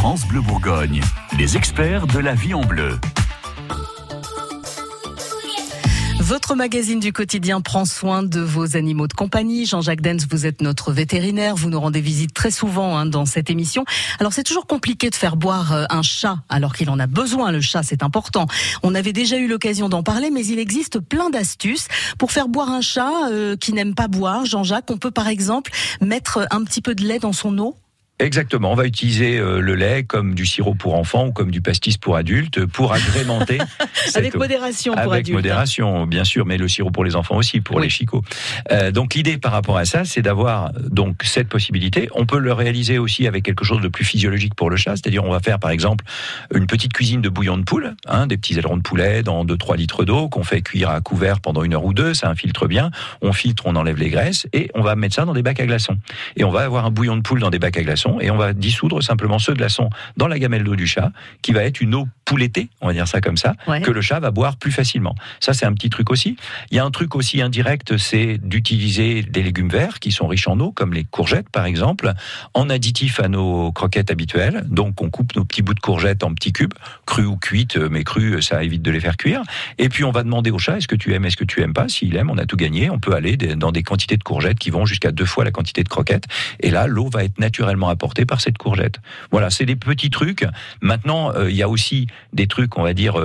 France Bleu Bourgogne, les experts de la vie en bleu. Votre magazine du quotidien prend soin de vos animaux de compagnie. Jean-Jacques Dens, vous êtes notre vétérinaire. Vous nous rendez visite très souvent hein, dans cette émission. Alors c'est toujours compliqué de faire boire euh, un chat alors qu'il en a besoin. Le chat, c'est important. On avait déjà eu l'occasion d'en parler, mais il existe plein d'astuces pour faire boire un chat euh, qui n'aime pas boire. Jean-Jacques, on peut par exemple mettre un petit peu de lait dans son eau? Exactement. On va utiliser euh, le lait comme du sirop pour enfants ou comme du pastis pour adultes pour agrémenter. Avec modération pour Avec adultes. hein. modération, bien sûr, mais le sirop pour les enfants aussi, pour les chicots. Euh, donc l'idée par rapport à ça, c'est d'avoir donc cette possibilité. On peut le réaliser aussi avec quelque chose de plus physiologique pour le chat, c'est-à-dire on va faire par exemple une petite cuisine de bouillon de poule, hein, des petits ailerons de poulet dans 2-3 litres d'eau qu'on fait cuire à couvert pendant une heure ou deux, ça infiltre bien. On filtre, on enlève les graisses et on va mettre ça dans des bacs à glaçons. Et on va avoir un bouillon de poule dans des bacs à glaçons et on va dissoudre simplement ce glaçon dans la gamelle d'eau du chat, qui va être une eau poulettée, on va dire ça comme ça, Ouais. que le chat va boire plus facilement. Ça, c'est un petit truc aussi. Il y a un truc aussi indirect, c'est d'utiliser des légumes verts qui sont riches en eau, comme les courgettes par exemple, en additif à nos croquettes habituelles. Donc, on coupe nos petits bouts de courgettes en petits cubes, crus ou cuites, mais crus, ça évite de les faire cuire. Et puis, on va demander au chat, est-ce que tu aimes, est-ce que tu aimes pas? S'il aime, on a tout gagné. On peut aller dans des quantités de courgettes qui vont jusqu'à deux fois la quantité de croquettes. Et là, l'eau va être naturellement par cette courgette. Voilà, c'est des petits trucs. Maintenant, euh, il y a aussi des trucs, on va dire,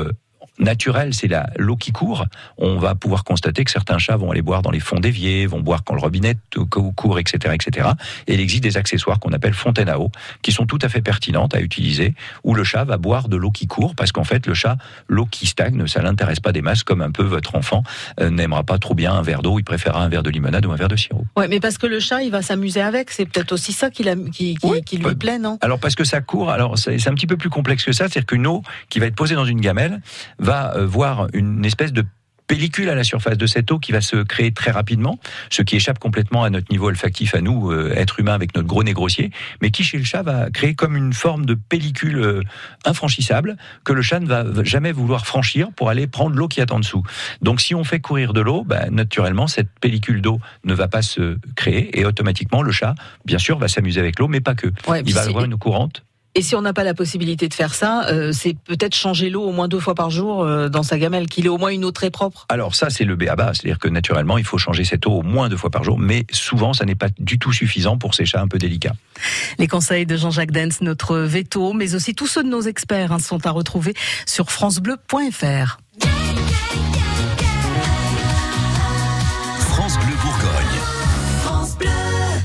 naturels, c'est la l'eau qui court. On va pouvoir constater que certains chats vont aller boire dans les fonds d'évier, vont boire quand le robinet cou- court, etc., etc. Et il existe des accessoires qu'on appelle fontaines à eau, qui sont tout à fait pertinentes à utiliser, où le chat va boire de l'eau qui court, parce qu'en fait, le chat, l'eau qui stagne, ça l'intéresse pas des masses, comme un peu votre enfant euh, n'aimera pas trop bien un verre d'eau, il préférera un verre de limonade ou un verre de sirop. Ouais, mais parce que le chat, il va s'amuser avec. C'est peut-être aussi ça qui, l'a- qui, qui, Oui, qui lui plaît, non? Alors parce que ça court, alors c'est c'est un petit peu plus complexe que ça, c'est-à-dire qu'une eau qui va être posée dans une gamelle va euh, voir une espèce de pellicule à la surface de cette eau qui va se créer très rapidement, ce qui échappe complètement à notre niveau olfactif à nous, euh, êtres humains avec notre gros nez grossier, mais qui chez le chat va créer comme une forme de pellicule euh, infranchissable que le chat ne va jamais vouloir franchir pour aller prendre l'eau qui est en dessous. Donc si on fait courir de l'eau, bah, naturellement cette pellicule d'eau ne va pas se créer et automatiquement le chat, bien sûr, va s'amuser avec l'eau, mais pas que. Ouais, Il va avoir une eau courante. Et si on n'a pas la possibilité de faire ça, euh, c'est peut-être changer l'eau au moins deux fois par jour euh, dans sa gamelle, qu'il ait au moins une eau très propre. Alors ça, c'est le béaba, c'est-à-dire que naturellement, il faut changer cette eau au moins deux fois par jour, mais souvent, ça n'est pas du tout suffisant pour ces chats un peu délicats. Les conseils de Jean-Jacques Dens, notre veto, mais aussi tous ceux de nos experts hein, sont à retrouver sur francebleu.fr.